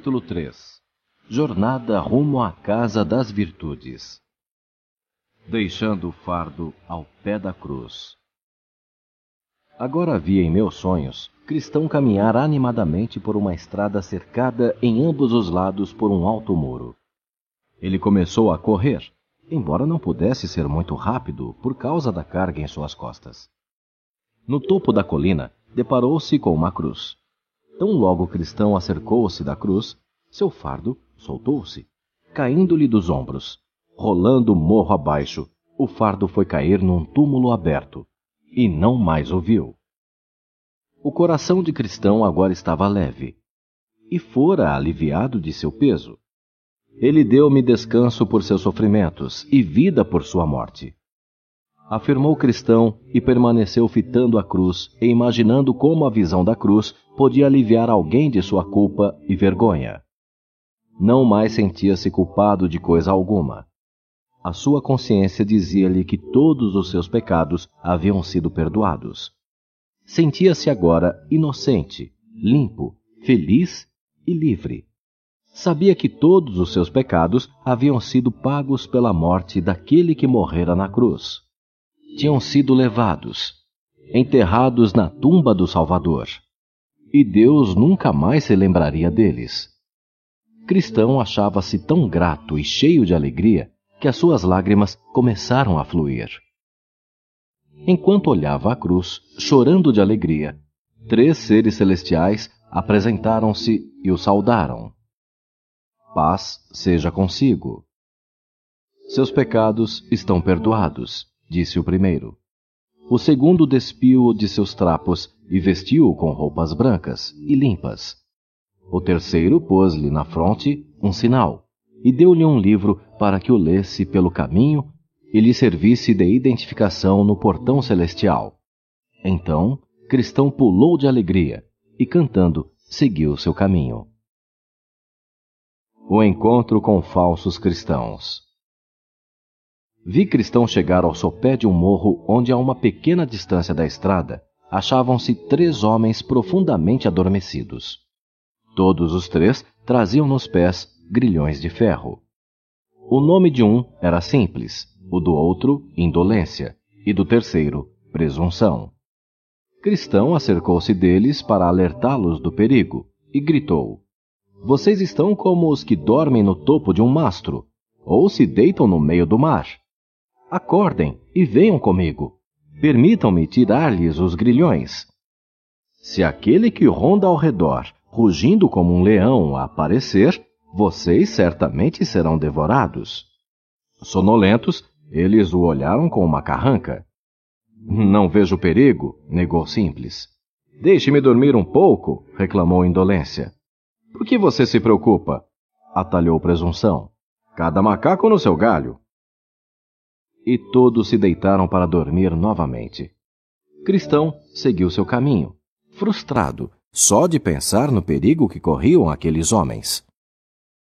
Capítulo 3 Jornada rumo à Casa das Virtudes Deixando o fardo ao pé da cruz. Agora via em meus sonhos cristão caminhar animadamente por uma estrada cercada em ambos os lados por um alto muro. Ele começou a correr, embora não pudesse ser muito rápido por causa da carga em suas costas. No topo da colina, deparou-se com uma cruz. Tão logo o cristão acercou-se da cruz, seu fardo soltou-se, caindo-lhe dos ombros. Rolando morro abaixo, o fardo foi cair num túmulo aberto, e não mais o viu. O coração de cristão agora estava leve, e fora aliviado de seu peso. Ele deu-me descanso por seus sofrimentos e vida por sua morte afirmou cristão e permaneceu fitando a cruz e imaginando como a visão da cruz podia aliviar alguém de sua culpa e vergonha. Não mais sentia-se culpado de coisa alguma. A sua consciência dizia-lhe que todos os seus pecados haviam sido perdoados. Sentia-se agora inocente, limpo, feliz e livre. Sabia que todos os seus pecados haviam sido pagos pela morte daquele que morrera na cruz tinham sido levados, enterrados na tumba do Salvador. E Deus nunca mais se lembraria deles. Cristão achava-se tão grato e cheio de alegria que as suas lágrimas começaram a fluir. Enquanto olhava a cruz, chorando de alegria, três seres celestiais apresentaram-se e o saudaram. Paz seja consigo. Seus pecados estão perdoados disse o primeiro. O segundo despiu-o de seus trapos e vestiu-o com roupas brancas e limpas. O terceiro pôs-lhe na fronte um sinal e deu-lhe um livro para que o lesse pelo caminho e lhe servisse de identificação no portão celestial. Então, Cristão pulou de alegria e, cantando, seguiu seu caminho. O encontro com falsos cristãos. Vi cristão chegar ao sopé de um morro onde, a uma pequena distância da estrada, achavam-se três homens profundamente adormecidos. Todos os três traziam nos pés grilhões de ferro. O nome de um era simples, o do outro, indolência, e do terceiro, presunção. Cristão acercou-se deles para alertá-los do perigo e gritou: Vocês estão como os que dormem no topo de um mastro, ou se deitam no meio do mar. Acordem e venham comigo. Permitam-me tirar-lhes os grilhões. Se aquele que ronda ao redor, rugindo como um leão, aparecer, vocês certamente serão devorados. Sonolentos, eles o olharam com uma carranca. Não vejo perigo, negou Simples. Deixe-me dormir um pouco, reclamou Indolência. Por que você se preocupa? atalhou Presunção. Cada macaco no seu galho e todos se deitaram para dormir novamente. Cristão seguiu seu caminho, frustrado só de pensar no perigo que corriam aqueles homens.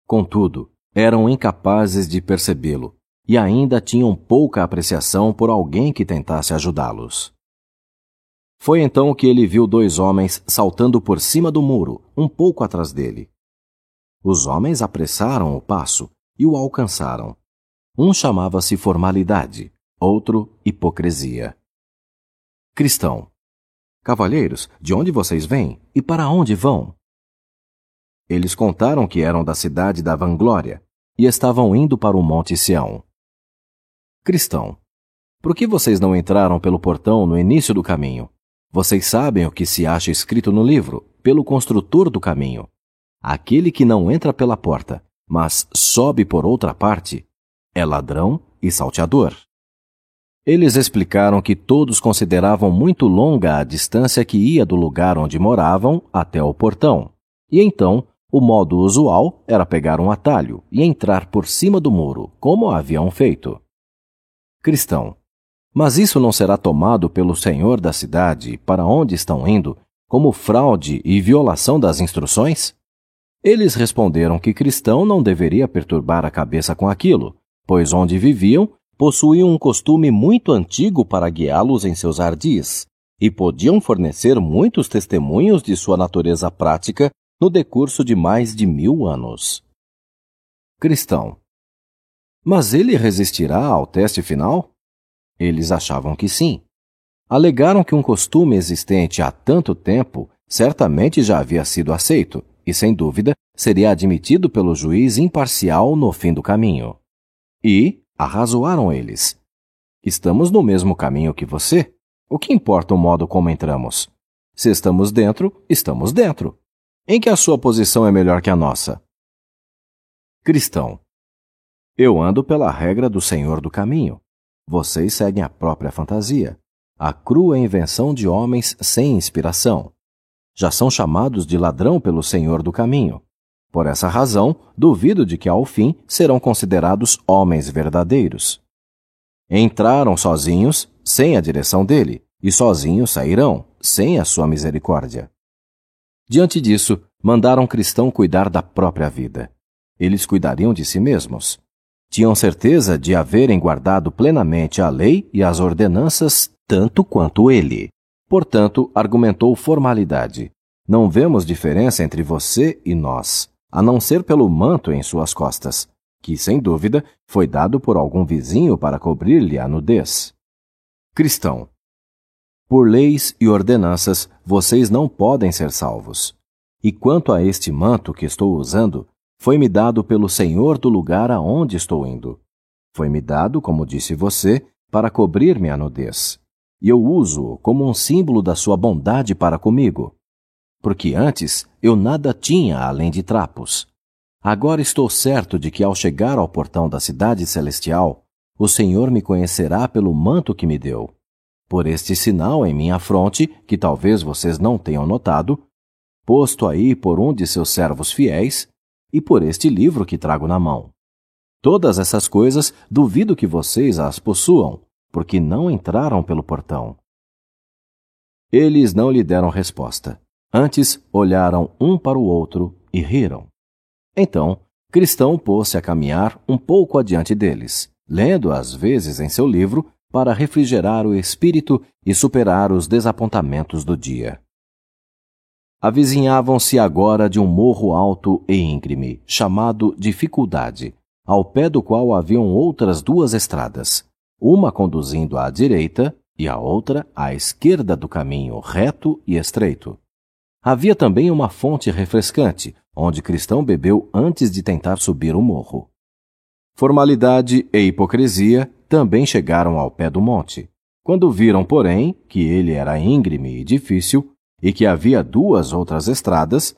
Contudo, eram incapazes de percebê-lo e ainda tinham pouca apreciação por alguém que tentasse ajudá-los. Foi então que ele viu dois homens saltando por cima do muro, um pouco atrás dele. Os homens apressaram o passo e o alcançaram. Um chamava-se formalidade, outro hipocrisia. Cristão. Cavalheiros, de onde vocês vêm e para onde vão? Eles contaram que eram da cidade da Vanglória e estavam indo para o Monte Sião. Cristão. Por que vocês não entraram pelo portão no início do caminho? Vocês sabem o que se acha escrito no livro, pelo construtor do caminho. Aquele que não entra pela porta, mas sobe por outra parte, é ladrão e salteador. Eles explicaram que todos consideravam muito longa a distância que ia do lugar onde moravam até o portão, e então o modo usual era pegar um atalho e entrar por cima do muro, como haviam feito. Cristão. Mas isso não será tomado pelo senhor da cidade para onde estão indo como fraude e violação das instruções? Eles responderam que cristão não deveria perturbar a cabeça com aquilo, pois onde viviam possuíam um costume muito antigo para guiá-los em seus ardis, e podiam fornecer muitos testemunhos de sua natureza prática no decurso de mais de mil anos. Cristão. Mas ele resistirá ao teste final? Eles achavam que sim. Alegaram que um costume existente há tanto tempo certamente já havia sido aceito e, sem dúvida, seria admitido pelo juiz imparcial no fim do caminho. E arrazoaram eles. Estamos no mesmo caminho que você. O que importa o modo como entramos? Se estamos dentro, estamos dentro. Em que a sua posição é melhor que a nossa? Cristão. Eu ando pela regra do Senhor do caminho. Vocês seguem a própria fantasia, a crua invenção de homens sem inspiração. Já são chamados de ladrão pelo Senhor do caminho. Por essa razão, duvido de que ao fim serão considerados homens verdadeiros. Entraram sozinhos, sem a direção dele, e sozinhos sairão, sem a sua misericórdia. Diante disso, mandaram cristão cuidar da própria vida. Eles cuidariam de si mesmos. Tinham certeza de haverem guardado plenamente a lei e as ordenanças tanto quanto ele. Portanto, argumentou formalidade. Não vemos diferença entre você e nós, a não ser pelo manto em suas costas que, sem dúvida, foi dado por algum vizinho para cobrir-lhe a nudez. Cristão. Por leis e ordenanças, vocês não podem ser salvos. E quanto a este manto que estou usando, foi-me dado pelo Senhor do lugar aonde estou indo. Foi-me dado, como disse você, para cobrir-me a nudez. E eu uso-o como um símbolo da sua bondade para comigo. Porque antes eu nada tinha além de trapos Agora estou certo de que ao chegar ao portão da cidade celestial, o Senhor me conhecerá pelo manto que me deu. Por este sinal em minha fronte, que talvez vocês não tenham notado, posto aí por um de seus servos fiéis, e por este livro que trago na mão. Todas essas coisas duvido que vocês as possuam, porque não entraram pelo portão. Eles não lhe deram resposta. Antes olharam um para o outro e riram. Então, Cristão pôs-se a caminhar um pouco adiante deles, lendo às vezes em seu livro para refrigerar o espírito e superar os desapontamentos do dia. Avizinhavam-se agora de um morro alto e íngreme, chamado Dificuldade, ao pé do qual haviam outras duas estradas, uma conduzindo à direita e a outra à esquerda do caminho reto e estreito. Havia também uma fonte refrescante, onde Cristão bebeu antes de tentar subir o morro. Formalidade e hipocrisia também chegaram ao pé do monte. Quando viram, porém, que ele era íngreme e difícil e que havia duas outras estradas,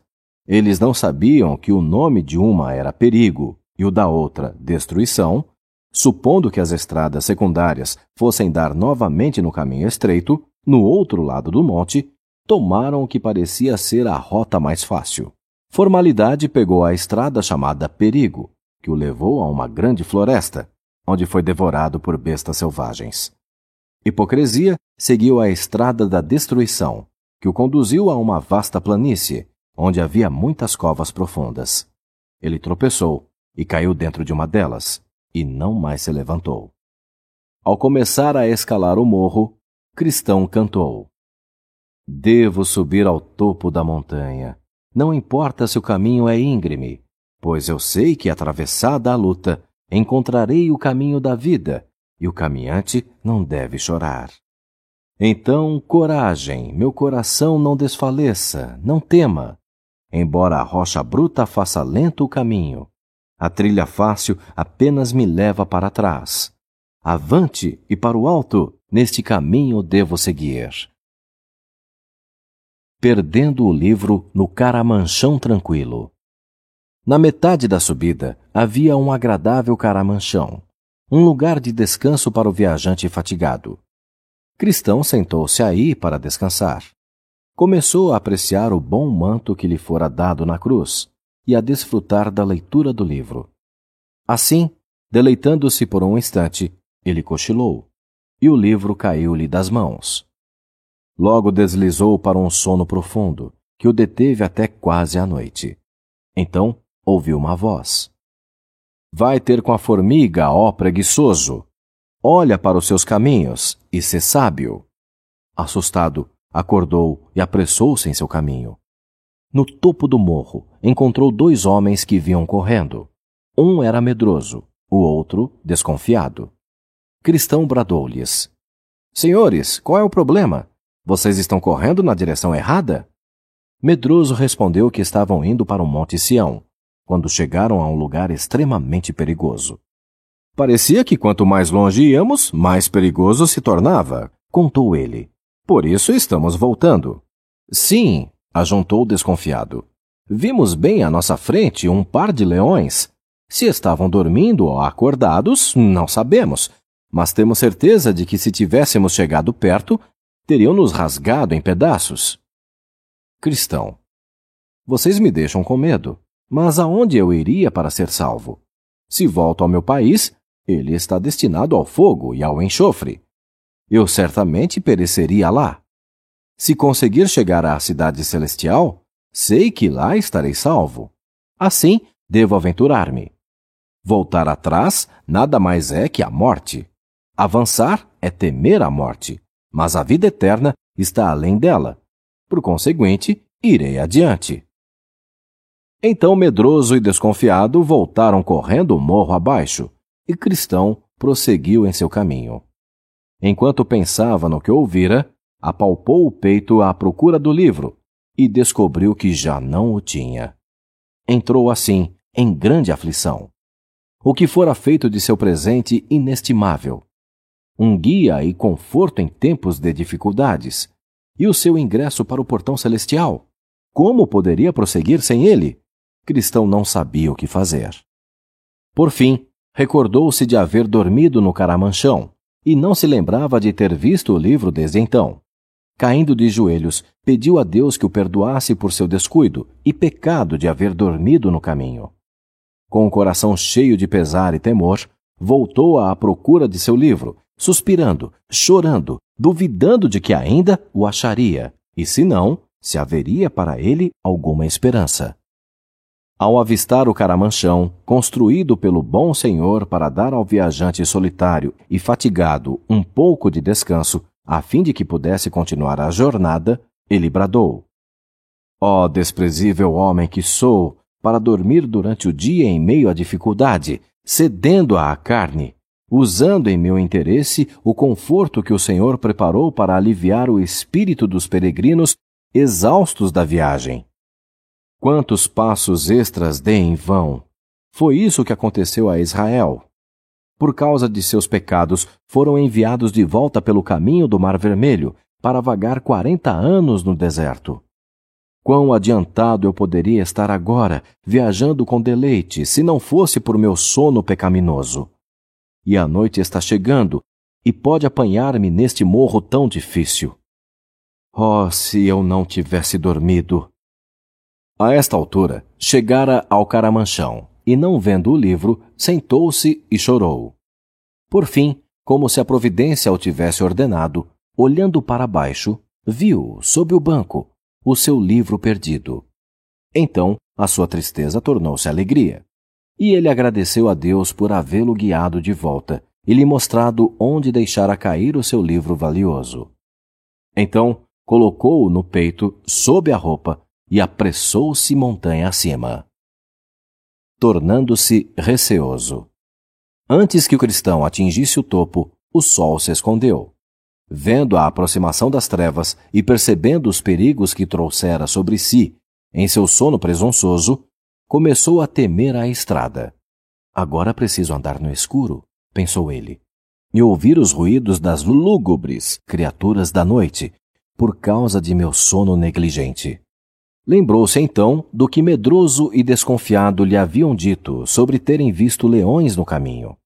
eles não sabiam que o nome de uma era perigo e o da outra destruição, supondo que as estradas secundárias fossem dar novamente no caminho estreito, no outro lado do monte, tomaram o que parecia ser a rota mais fácil. Formalidade pegou a estrada chamada Perigo, que o levou a uma grande floresta, onde foi devorado por bestas selvagens. Hipocrisia seguiu a estrada da destruição, que o conduziu a uma vasta planície, onde havia muitas covas profundas. Ele tropeçou e caiu dentro de uma delas, e não mais se levantou. Ao começar a escalar o morro, Cristão cantou: Devo subir ao topo da montanha. Não importa se o caminho é íngreme, pois eu sei que, atravessada a luta, encontrarei o caminho da vida, e o caminhante não deve chorar. Então, coragem, meu coração não desfaleça, não tema. Embora a rocha bruta faça lento o caminho, a trilha fácil apenas me leva para trás. Avante e para o alto, neste caminho devo seguir perdendo o livro no caramanchão tranquilo. Na metade da subida havia um agradável caramanchão, um lugar de descanso para o viajante fatigado. Cristão sentou-se aí para descansar. Começou a apreciar o bom manto que lhe fora dado na cruz e a desfrutar da leitura do livro. Assim, deleitando-se por um instante, ele cochilou, e o livro caiu-lhe das mãos. Logo deslizou para um sono profundo, que o deteve até quase a noite. Então ouviu uma voz. Vai ter com a formiga, ó preguiçoso! Olha para os seus caminhos e se sábio. Assustado, acordou e apressou-se em seu caminho. No topo do morro, encontrou dois homens que vinham correndo. Um era medroso, o outro desconfiado. Cristão bradou-lhes: Senhores, qual é o problema? Vocês estão correndo na direção errada? Medroso respondeu que estavam indo para o Monte Sião, quando chegaram a um lugar extremamente perigoso. Parecia que quanto mais longe íamos, mais perigoso se tornava, contou ele. Por isso estamos voltando. Sim, ajuntou desconfiado. Vimos bem à nossa frente um par de leões. Se estavam dormindo ou acordados, não sabemos, mas temos certeza de que se tivéssemos chegado perto, teriam nos rasgado em pedaços. Cristão. Vocês me deixam com medo, mas aonde eu iria para ser salvo? Se volto ao meu país, ele está destinado ao fogo e ao enxofre. Eu certamente pereceria lá. Se conseguir chegar à cidade celestial, sei que lá estarei salvo. Assim, devo aventurar-me. Voltar atrás nada mais é que a morte. Avançar é temer a morte, mas a vida eterna está além dela. Por conseguinte, irei adiante. Então, medroso e desconfiado, voltaram correndo o morro abaixo, e Cristão prosseguiu em seu caminho. Enquanto pensava no que ouvira, apalpou o peito à procura do livro e descobriu que já não o tinha. Entrou assim em grande aflição. O que fora feito de seu presente inestimável? Um guia e conforto em tempos de dificuldades. E o seu ingresso para o portão celestial? Como poderia prosseguir sem ele? Cristão não sabia o que fazer. Por fim, recordou-se de haver dormido no caramanchão e não se lembrava de ter visto o livro desde então. Caindo de joelhos, pediu a Deus que o perdoasse por seu descuido e pecado de haver dormido no caminho. Com o coração cheio de pesar e temor, voltou à procura de seu livro, suspirando, chorando, duvidando de que ainda o acharia, e se não, se haveria para ele alguma esperança. Ao avistar o caramanchão, construído pelo bom senhor para dar ao viajante solitário e fatigado um pouco de descanso, a fim de que pudesse continuar a jornada, ele bradou: Ó oh, desprezível homem que sou, para dormir durante o dia em meio à dificuldade, cedendo à carne, usando em meu interesse o conforto que o Senhor preparou para aliviar o espírito dos peregrinos exaustos da viagem. Quantos passos extras dei em vão! Foi isso que aconteceu a Israel por causa de seus pecados, foram enviados de volta pelo caminho do Mar Vermelho para vagar quarenta anos no deserto. Quão adiantado eu poderia estar agora, viajando com deleite, se não fosse por meu sono pecaminoso. E a noite está chegando, e pode apanhar-me neste morro tão difícil. Oh, se eu não tivesse dormido! A esta altura, chegara ao caramanchão, e não vendo o livro, sentou-se e chorou. Por fim, como se a providência o tivesse ordenado, olhando para baixo, viu, sob o banco, o seu livro perdido. Então, a sua tristeza tornou-se alegria. E ele agradeceu a Deus por havê-lo guiado de volta e lhe mostrado onde deixara cair o seu livro valioso. Então, colocou-o no peito, sob a roupa, e apressou-se montanha acima tornando-se receoso. Antes que o cristão atingisse o topo, o sol se escondeu. Vendo a aproximação das trevas e percebendo os perigos que trouxera sobre si em seu sono presunçoso, começou a temer a estrada. Agora preciso andar no escuro, pensou ele, e ouvir os ruídos das lúgubres criaturas da noite, por causa de meu sono negligente. Lembrou-se então do que medroso e desconfiado lhe haviam dito sobre terem visto leões no caminho.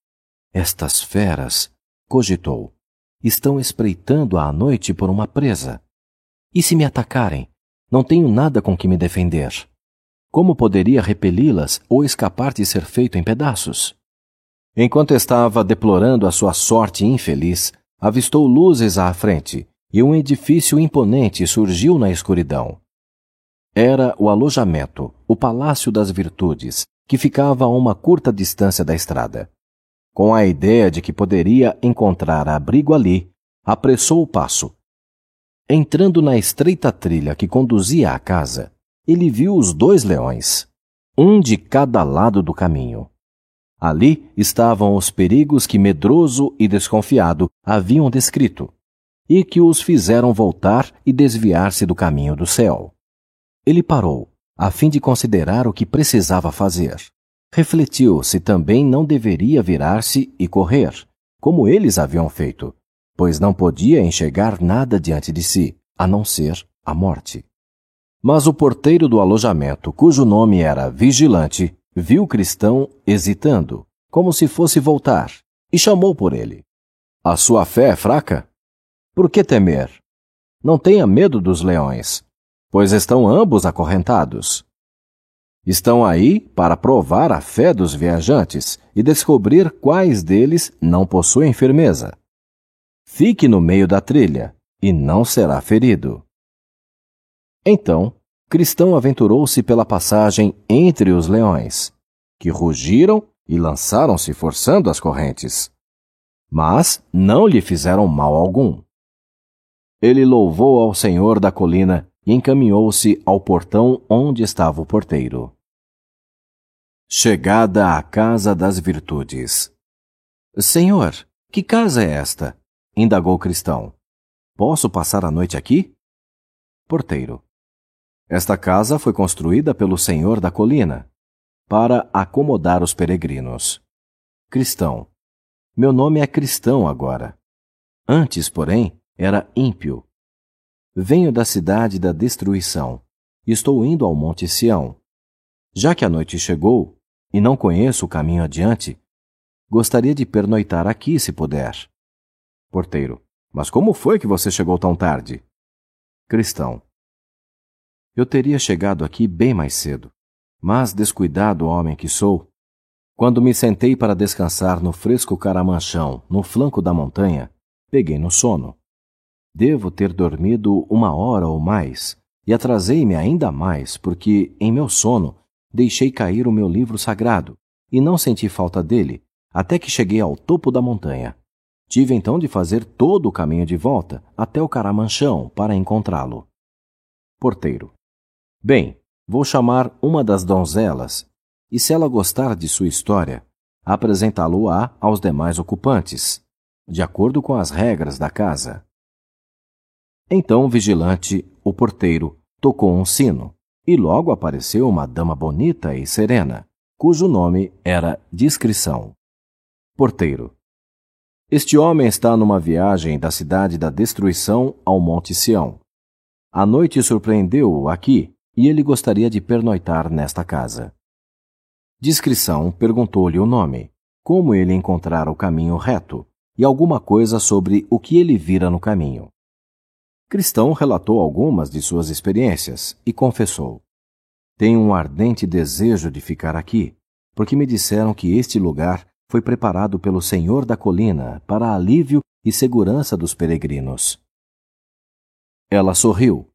Estas feras, cogitou, estão espreitando à noite por uma presa. E se me atacarem? Não tenho nada com que me defender. Como poderia repeli-las ou escapar de ser feito em pedaços? Enquanto estava deplorando a sua sorte infeliz, avistou luzes à frente e um edifício imponente surgiu na escuridão. Era o alojamento, o Palácio das Virtudes, que ficava a uma curta distância da estrada. Com a ideia de que poderia encontrar abrigo ali, apressou o passo. Entrando na estreita trilha que conduzia à casa, ele viu os dois leões, um de cada lado do caminho. Ali estavam os perigos que medroso e desconfiado haviam descrito, e que os fizeram voltar e desviar-se do caminho do céu. Ele parou, a fim de considerar o que precisava fazer. Refletiu se também não deveria virar-se e correr, como eles haviam feito, pois não podia enxergar nada diante de si, a não ser a morte. Mas o porteiro do alojamento, cujo nome era Vigilante, viu o cristão hesitando, como se fosse voltar, e chamou por ele. A sua fé é fraca? Por que temer? Não tenha medo dos leões, pois estão ambos acorrentados. Estão aí para provar a fé dos viajantes e descobrir quais deles não possuem firmeza. Fique no meio da trilha e não será ferido. Então, Cristão aventurou-se pela passagem entre os leões, que rugiram e lançaram-se forçando as correntes. Mas não lhe fizeram mal algum. Ele louvou ao Senhor da colina e encaminhou-se ao portão onde estava o porteiro. Chegada à casa das virtudes. Senhor, que casa é esta? indagou Cristão. Posso passar a noite aqui? Porteiro. Esta casa foi construída pelo Senhor da colina para acomodar os peregrinos. Cristão. Meu nome é Cristão agora. Antes, porém, era ímpio. Venho da cidade da destruição e estou indo ao Monte Sião. Já que a noite chegou e não conheço o caminho adiante, gostaria de pernoitar aqui, se puder. Porteiro. Mas como foi que você chegou tão tarde? Cristão. Eu teria chegado aqui bem mais cedo, mas descuidado homem que sou, quando me sentei para descansar no fresco caramanchão, no flanco da montanha, peguei no sono. Devo ter dormido uma hora ou mais, e atrasei-me ainda mais porque, em meu sono, deixei cair o meu livro sagrado e não senti falta dele até que cheguei ao topo da montanha. Tive então de fazer todo o caminho de volta até o caramanchão para encontrá-lo. Porteiro. Bem, vou chamar uma das donzelas e, se ela gostar de sua história, apresentá-lo-á aos demais ocupantes, de acordo com as regras da casa. Então o vigilante, o porteiro, tocou um sino, e logo apareceu uma dama bonita e serena, cujo nome era Discrição. Porteiro. Este homem está numa viagem da cidade da destruição ao Monte Sião. A noite surpreendeu-o aqui e ele gostaria de pernoitar nesta casa. Discrição perguntou-lhe o nome, como ele encontrara o caminho reto e alguma coisa sobre o que ele vira no caminho. Cristão relatou algumas de suas experiências e confessou: Tenho um ardente desejo de ficar aqui, porque me disseram que este lugar foi preparado pelo Senhor da colina para alívio e segurança dos peregrinos. Ela sorriu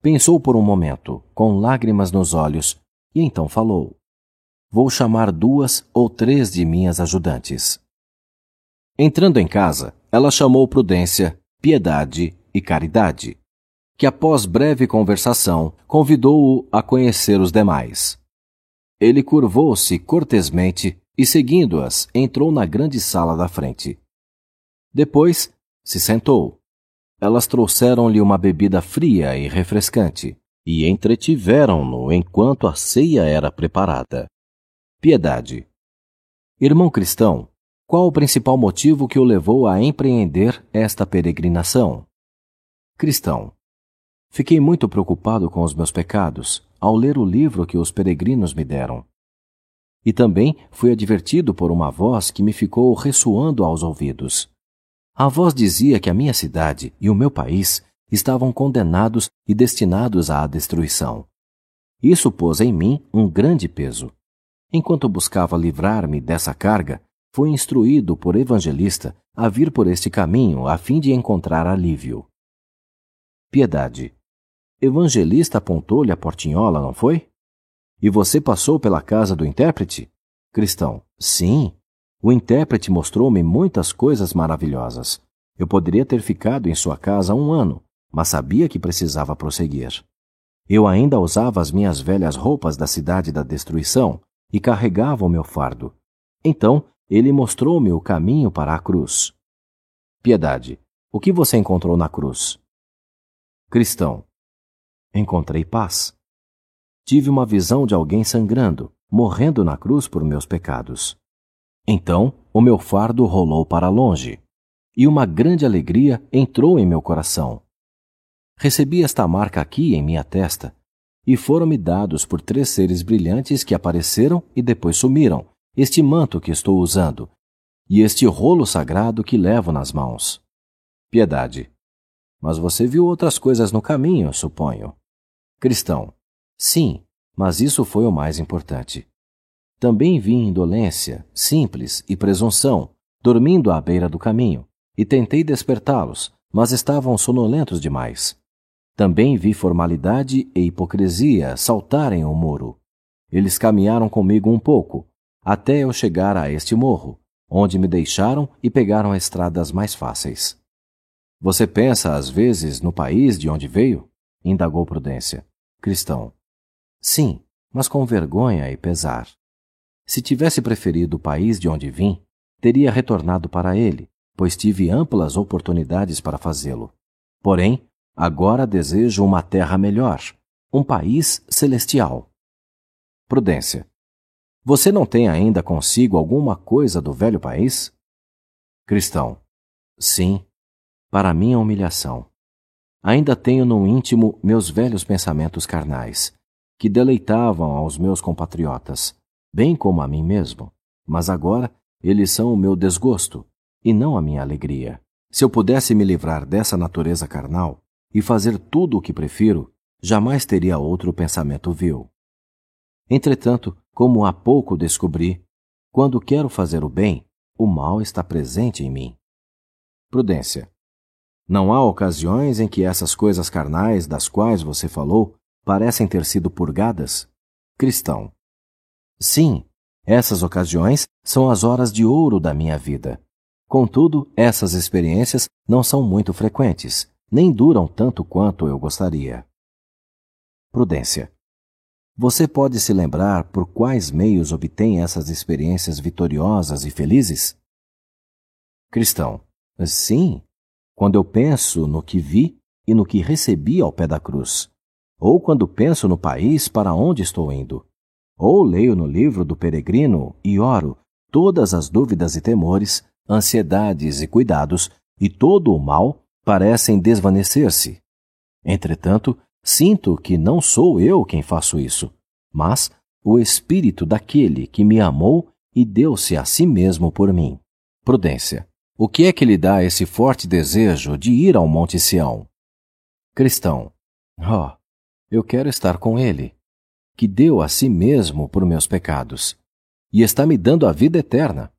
Pensou por um momento, com lágrimas nos olhos, e então falou: Vou chamar duas ou três de minhas ajudantes. Entrando em casa, ela chamou Prudência, Piedade e Caridade, que após breve conversação convidou-o a conhecer os demais. Ele curvou-se cortesmente e, seguindo-as, entrou na grande sala da frente. Depois se sentou elas trouxeram-lhe uma bebida fria e refrescante e entretiveram-no enquanto a ceia era preparada. Piedade. Irmão cristão, qual o principal motivo que o levou a empreender esta peregrinação? Cristão. Fiquei muito preocupado com os meus pecados ao ler o livro que os peregrinos me deram. E também fui advertido por uma voz que me ficou ressoando aos ouvidos. A voz dizia que a minha cidade e o meu país estavam condenados e destinados à destruição. Isso pôs em mim um grande peso. Enquanto buscava livrar-me dessa carga, fui instruído por evangelista a vir por este caminho a fim de encontrar alívio. Piedade. Evangelista apontou-lhe a portinhola, não foi? E você passou pela casa do intérprete? Cristão. Sim, o intérprete mostrou-me muitas coisas maravilhosas. Eu poderia ter ficado em sua casa um ano, mas sabia que precisava prosseguir. Eu ainda usava as minhas velhas roupas da cidade da destruição e carregava o meu fardo. Então ele mostrou-me o caminho para a cruz. Piedade, o que você encontrou na cruz? Cristão, encontrei paz. Tive uma visão de alguém sangrando, morrendo na cruz por meus pecados. Então o meu fardo rolou para longe, e uma grande alegria entrou em meu coração. Recebi esta marca aqui em minha testa, e foram-me dados por três seres brilhantes que apareceram e depois sumiram, este manto que estou usando, e este rolo sagrado que levo nas mãos. Piedade. Mas você viu outras coisas no caminho, suponho. Cristão. Sim, mas isso foi o mais importante. Também vi indolência, simples e presunção, dormindo à beira do caminho, e tentei despertá-los, mas estavam sonolentos demais. Também vi formalidade e hipocrisia saltarem o muro. Eles caminharam comigo um pouco, até eu chegar a este morro, onde me deixaram e pegaram estradas mais fáceis. Você pensa, às vezes, no país de onde veio? indagou Prudência. Cristão. Sim, mas com vergonha e pesar. Se tivesse preferido o país de onde vim, teria retornado para ele, pois tive amplas oportunidades para fazê-lo. Porém, agora desejo uma terra melhor, um país celestial. Prudência. Você não tem ainda consigo alguma coisa do velho país? Cristão. Sim, para minha humilhação. Ainda tenho no íntimo meus velhos pensamentos carnais, que deleitavam aos meus compatriotas, bem como a mim mesmo, mas agora eles são o meu desgosto e não a minha alegria. Se eu pudesse me livrar dessa natureza carnal e fazer tudo o que prefiro, jamais teria outro pensamento vil. Entretanto, como há pouco descobri, quando quero fazer o bem, o mal está presente em mim. Prudência. Não há ocasiões em que essas coisas carnais das quais você falou parecem ter sido purgadas? Cristão. Sim, essas ocasiões são as horas de ouro da minha vida. Contudo, essas experiências não são muito frequentes, nem duram tanto quanto eu gostaria. Prudência. Você pode se lembrar por quais meios obtém essas experiências vitoriosas e felizes? Cristão. Sim, quando eu penso no que vi e no que recebi ao pé da cruz ou quando penso no país para onde estou indo, ou leio no livro do peregrino e oro todas as dúvidas e temores, ansiedades e cuidados, e todo o mal parecem desvanecer-se. Entretanto, sinto que não sou eu quem faço isso, mas o Espírito daquele que me amou e deu-se a si mesmo por mim. Prudência. O que é que lhe dá esse forte desejo de ir ao Monte Sião? Cristão. Oh, eu quero estar com Ele, que deu a si mesmo por meus pecados, e está me dando a vida eterna.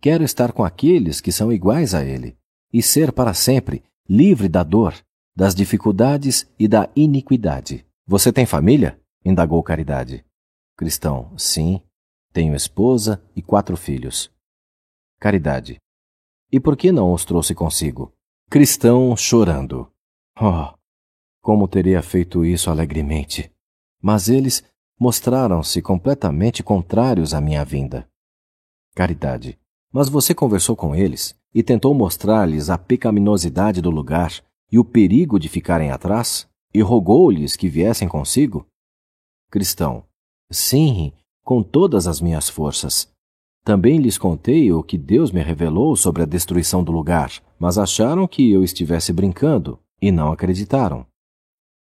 Quero estar com aqueles que são iguais a Ele, e ser para sempre livre da dor, das dificuldades e da iniquidade. Você tem família? indagou Caridade. Cristão, sim. Tenho esposa e quatro filhos. Caridade. E por que não os trouxe consigo? Cristão chorando. Oh, como teria feito isso alegremente. Mas eles mostraram-se completamente contrários à minha vinda. Caridade. Mas você conversou com eles e tentou mostrar-lhes a pecaminosidade do lugar e o perigo de ficarem atrás? E rogou-lhes que viessem consigo? Cristão. Sim, com todas as minhas forças. Também lhes contei o que Deus me revelou sobre a destruição do lugar, mas acharam que eu estivesse brincando e não acreditaram.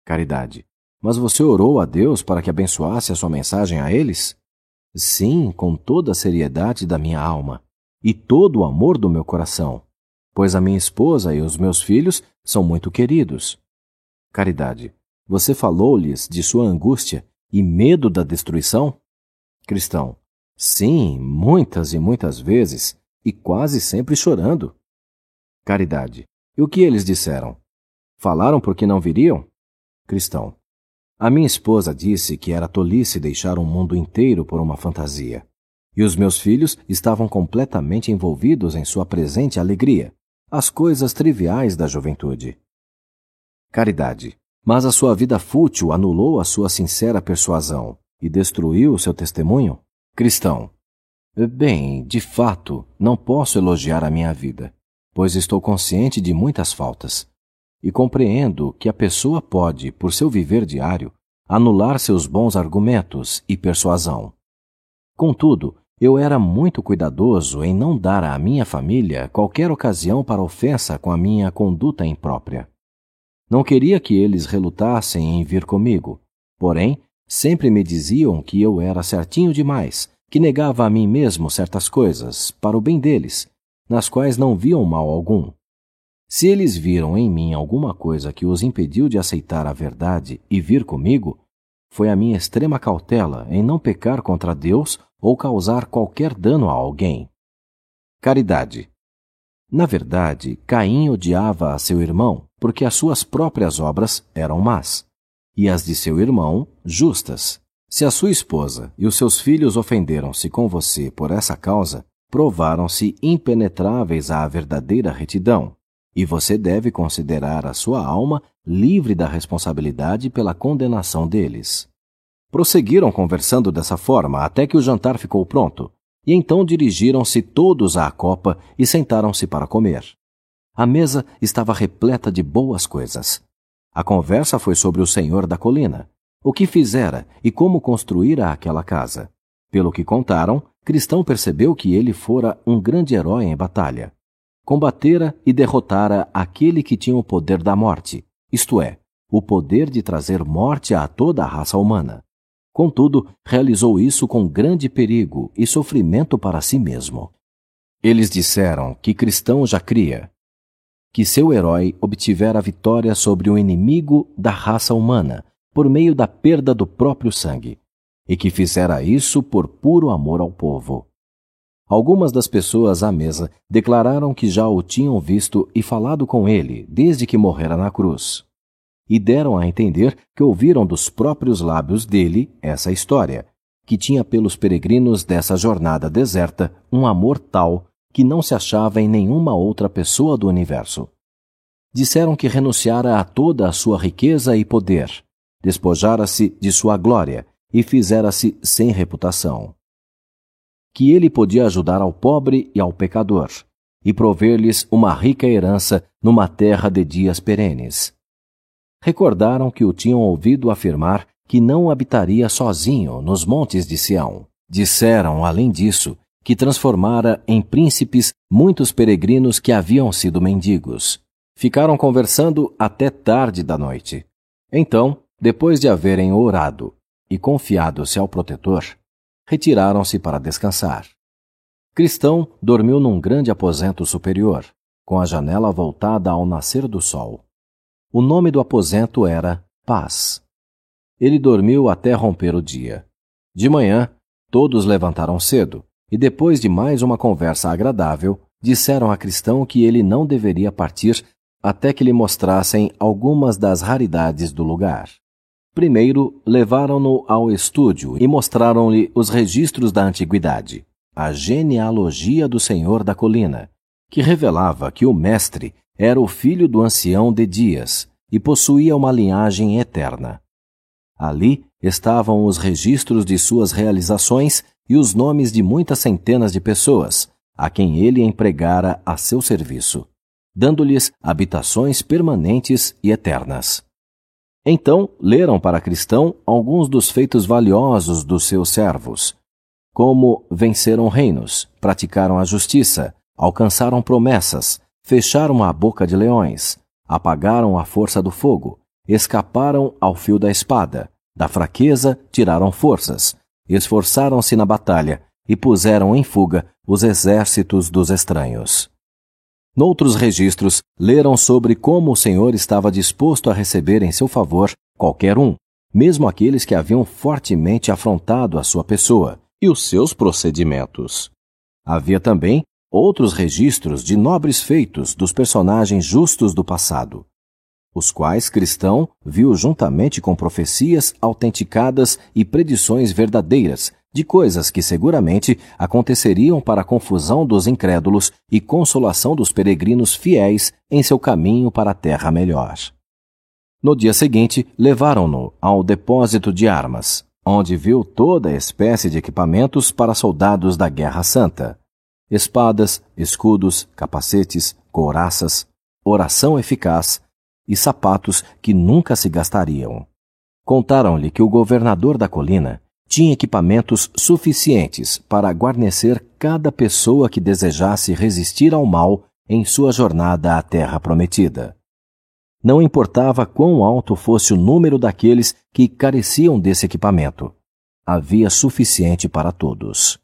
Caridade. Mas você orou a Deus para que abençoasse a sua mensagem a eles? Sim, com toda a seriedade da minha alma e todo o amor do meu coração, pois a minha esposa e os meus filhos são muito queridos. Caridade. Você falou-lhes de sua angústia e medo da destruição? Cristão. Sim, muitas e muitas vezes, e quase sempre chorando. Caridade. E o que eles disseram? Falaram porque não viriam? cristão. A minha esposa disse que era tolice deixar um mundo inteiro por uma fantasia. E os meus filhos estavam completamente envolvidos em sua presente alegria, as coisas triviais da juventude. Caridade. Mas a sua vida fútil anulou a sua sincera persuasão e destruiu o seu testemunho? Cristão. Bem, de fato, não posso elogiar a minha vida, pois estou consciente de muitas faltas. E compreendo que a pessoa pode, por seu viver diário, anular seus bons argumentos e persuasão. Contudo, eu era muito cuidadoso em não dar à minha família qualquer ocasião para ofensa com a minha conduta imprópria. Não queria que eles relutassem em vir comigo, porém, sempre me diziam que eu era certinho demais, que negava a mim mesmo certas coisas, para o bem deles, nas quais não viam mal algum. Se eles viram em mim alguma coisa que os impediu de aceitar a verdade e vir comigo, foi a minha extrema cautela em não pecar contra Deus ou causar qualquer dano a alguém. Caridade. Na verdade, Caim odiava a seu irmão porque as suas próprias obras eram más, e as de seu irmão justas. Se a sua esposa e os seus filhos ofenderam-se com você por essa causa, provaram-se impenetráveis à verdadeira retidão, e você deve considerar a sua alma livre da responsabilidade pela condenação deles. Prosseguiram conversando dessa forma até que o jantar ficou pronto, e então dirigiram-se todos à copa e sentaram-se para comer. A mesa estava repleta de boas coisas. A conversa foi sobre o senhor da colina, o que fizera e como construíra aquela casa. Pelo que contaram, Cristão percebeu que ele fora um grande herói em batalha. Combatera e derrotara aquele que tinha o poder da morte, isto é, o poder de trazer morte a toda a raça humana. Contudo, realizou isso com grande perigo e sofrimento para si mesmo. Eles disseram que Cristão já cria, que seu herói obtivera a vitória sobre o inimigo da raça humana por meio da perda do próprio sangue, e que fizera isso por puro amor ao povo. Algumas das pessoas à mesa declararam que já o tinham visto e falado com ele desde que morrera na cruz e deram a entender que ouviram dos próprios lábios dele essa história, que tinha pelos peregrinos dessa jornada deserta um amor tal que não se achava em nenhuma outra pessoa do universo. Disseram que renunciara a toda a sua riqueza e poder, despojara-se de sua glória e fizera-se sem reputação. Que ele podia ajudar ao pobre e ao pecador, e prover-lhes uma rica herança numa terra de dias perenes recordaram que o tinham ouvido afirmar que não habitaria sozinho nos montes de Sião. Disseram, além disso, que transformara em príncipes muitos peregrinos que haviam sido mendigos. Ficaram conversando até tarde da noite. Então, depois de haverem orado e confiado-se ao protetor, retiraram-se para descansar. Cristão dormiu num grande aposento superior, com a janela voltada ao nascer do sol. O nome do aposento era Paz. Ele dormiu até romper o dia. De manhã, todos levantaram cedo e, depois de mais uma conversa agradável, disseram a Cristão que ele não deveria partir até que lhe mostrassem algumas das raridades do lugar. Primeiro, levaram-no ao estúdio e mostraram-lhe os registros da antiguidade, a genealogia do Senhor da Colina, que revelava que o mestre era o filho do ancião de Dias e possuía uma linhagem eterna. Ali estavam os registros de suas realizações e os nomes de muitas centenas de pessoas, a quem ele empregara a seu serviço, dando-lhes habitações permanentes e eternas. Então leram para Cristão alguns dos feitos valiosos dos seus servos, como venceram reinos, praticaram a justiça, alcançaram promessas, fecharam a boca de leões, apagaram a força do fogo, escaparam ao fio da espada, da fraqueza tiraram forças, esforçaram-se na batalha e puseram em fuga os exércitos dos estranhos. Noutros registros, leram sobre como o Senhor estava disposto a receber em seu favor qualquer um, mesmo aqueles que haviam fortemente afrontado a sua pessoa e os seus procedimentos. Havia também outros registros de nobres feitos dos personagens justos do passado, os quais Cristão viu juntamente com profecias autenticadas e predições verdadeiras de coisas que seguramente aconteceriam para a confusão dos incrédulos e consolação dos peregrinos fiéis em seu caminho para a terra melhor. No dia seguinte, levaram-no ao depósito de armas, onde viu toda espécie de equipamentos para soldados da Guerra Santa: espadas, escudos, capacetes, couraças, oração eficaz e sapatos que nunca se gastariam. Contaram-lhe que o governador da colina tinha equipamentos suficientes para guarnecer cada pessoa que desejasse resistir ao mal em sua jornada à Terra Prometida. Não importava quão alto fosse o número daqueles que careciam desse equipamento, havia suficiente para todos.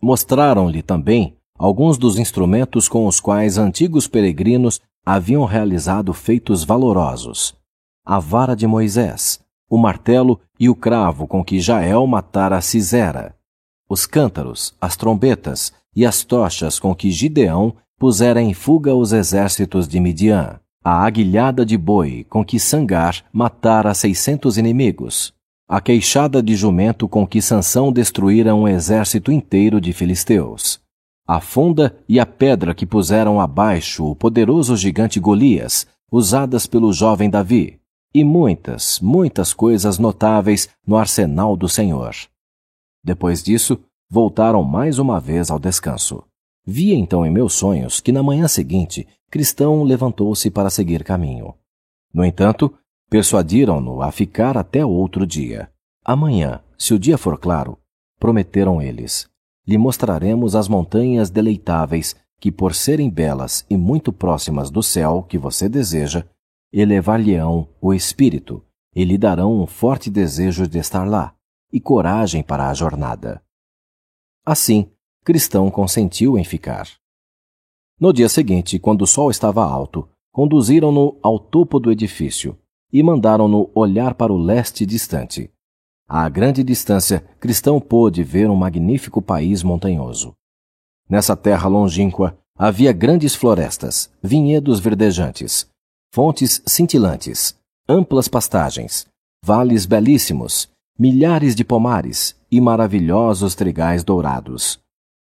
Mostraram-lhe também alguns dos instrumentos com os quais antigos peregrinos haviam realizado feitos valorosos: a vara de Moisés, o martelo e o cravo com que Jael matara Cisera, os cântaros, as trombetas e as tochas com que Gideão pusera em fuga os exércitos de Midian, a aguilhada de boi com que Sangar matara seiscentos inimigos, a queixada de jumento com que Sansão destruíra um exército inteiro de filisteus, a funda e a pedra que puseram abaixo o poderoso gigante Golias, usadas pelo jovem Davi, e muitas, muitas coisas notáveis no arsenal do Senhor. Depois disso, voltaram mais uma vez ao descanso. Vi então em meus sonhos que na manhã seguinte, Cristão levantou-se para seguir caminho. No entanto, persuadiram-no a ficar até outro dia. Amanhã, se o dia for claro, prometeram eles, lhe mostraremos as montanhas deleitáveis que, por serem belas e muito próximas do céu que você deseja, elevar-lhe-ão o espírito e lhe darão um forte desejo de estar lá e coragem para a jornada. Assim, Cristão consentiu em ficar. No dia seguinte, quando o sol estava alto, conduziram-no ao topo do edifício e mandaram-no olhar para o leste distante. À grande distância, Cristão pôde ver um magnífico país montanhoso. Nessa terra longínqua havia grandes florestas, vinhedos verdejantes, fontes cintilantes, amplas pastagens, vales belíssimos, milhares de pomares e maravilhosos trigais dourados.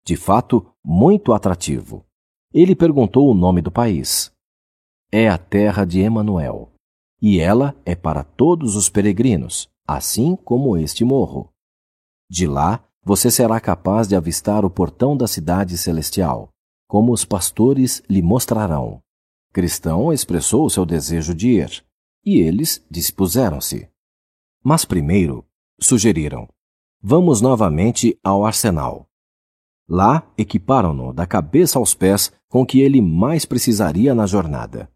De fato, muito atrativo. Ele perguntou o nome do país. É a terra de Emanuel, e ela é para todos os peregrinos, assim como este morro. De lá, você será capaz de avistar o portão da cidade celestial, como os pastores lhe mostrarão. Cristão expressou seu desejo de ir, e eles dispuseram-se. Mas primeiro, sugeriram: Vamos novamente ao arsenal. Lá equiparam-no da cabeça aos pés com o que ele mais precisaria na jornada.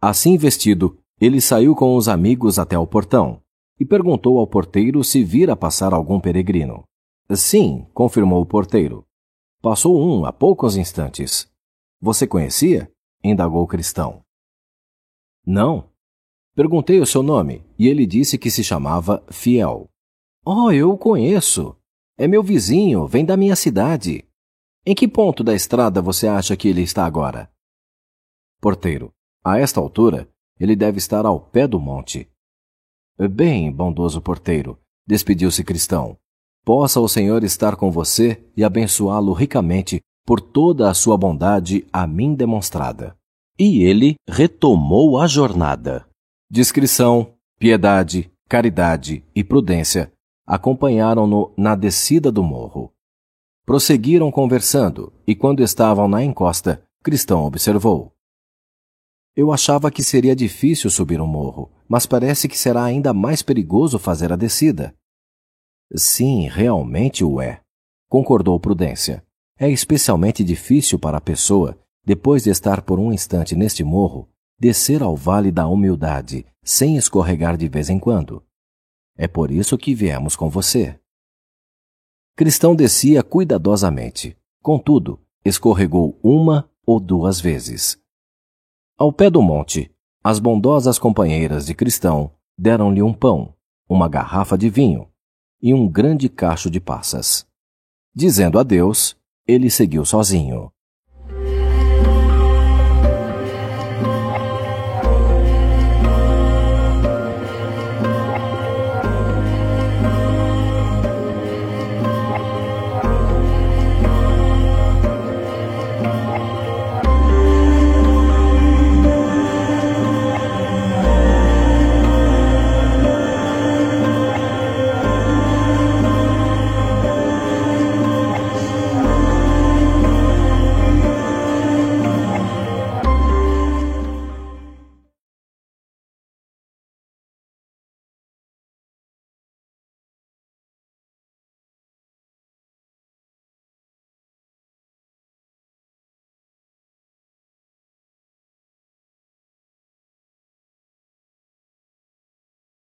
Assim vestido, ele saiu com os amigos até o portão e perguntou ao porteiro se vira passar algum peregrino. Sim, confirmou o porteiro. Passou um há poucos instantes. Você conhecia? Indagou o cristão. Não. Perguntei o seu nome e ele disse que se chamava Fiel. Oh, eu o conheço. É meu vizinho, vem da minha cidade. Em que ponto da estrada você acha que ele está agora? Porteiro. A esta altura, ele deve estar ao pé do monte. Bem, bondoso porteiro, despediu-se Cristão. Possa o Senhor estar com você e abençoá-lo ricamente por toda a sua bondade a mim demonstrada. E ele retomou a jornada. Discrição, piedade, caridade e prudência acompanharam-no na descida do morro. Prosseguiram conversando, e quando estavam na encosta, Cristão observou. Eu achava que seria difícil subir um morro, mas parece que será ainda mais perigoso fazer a descida. Sim, realmente o é, concordou Prudência. É especialmente difícil para a pessoa, depois de estar por um instante neste morro, descer ao vale da humildade, sem escorregar de vez em quando. É por isso que viemos com você. Cristão descia cuidadosamente. Contudo, escorregou uma ou duas vezes. Ao pé do monte, as bondosas companheiras de Cristão deram-lhe um pão, uma garrafa de vinho e um grande cacho de passas. Dizendo adeus, ele seguiu sozinho.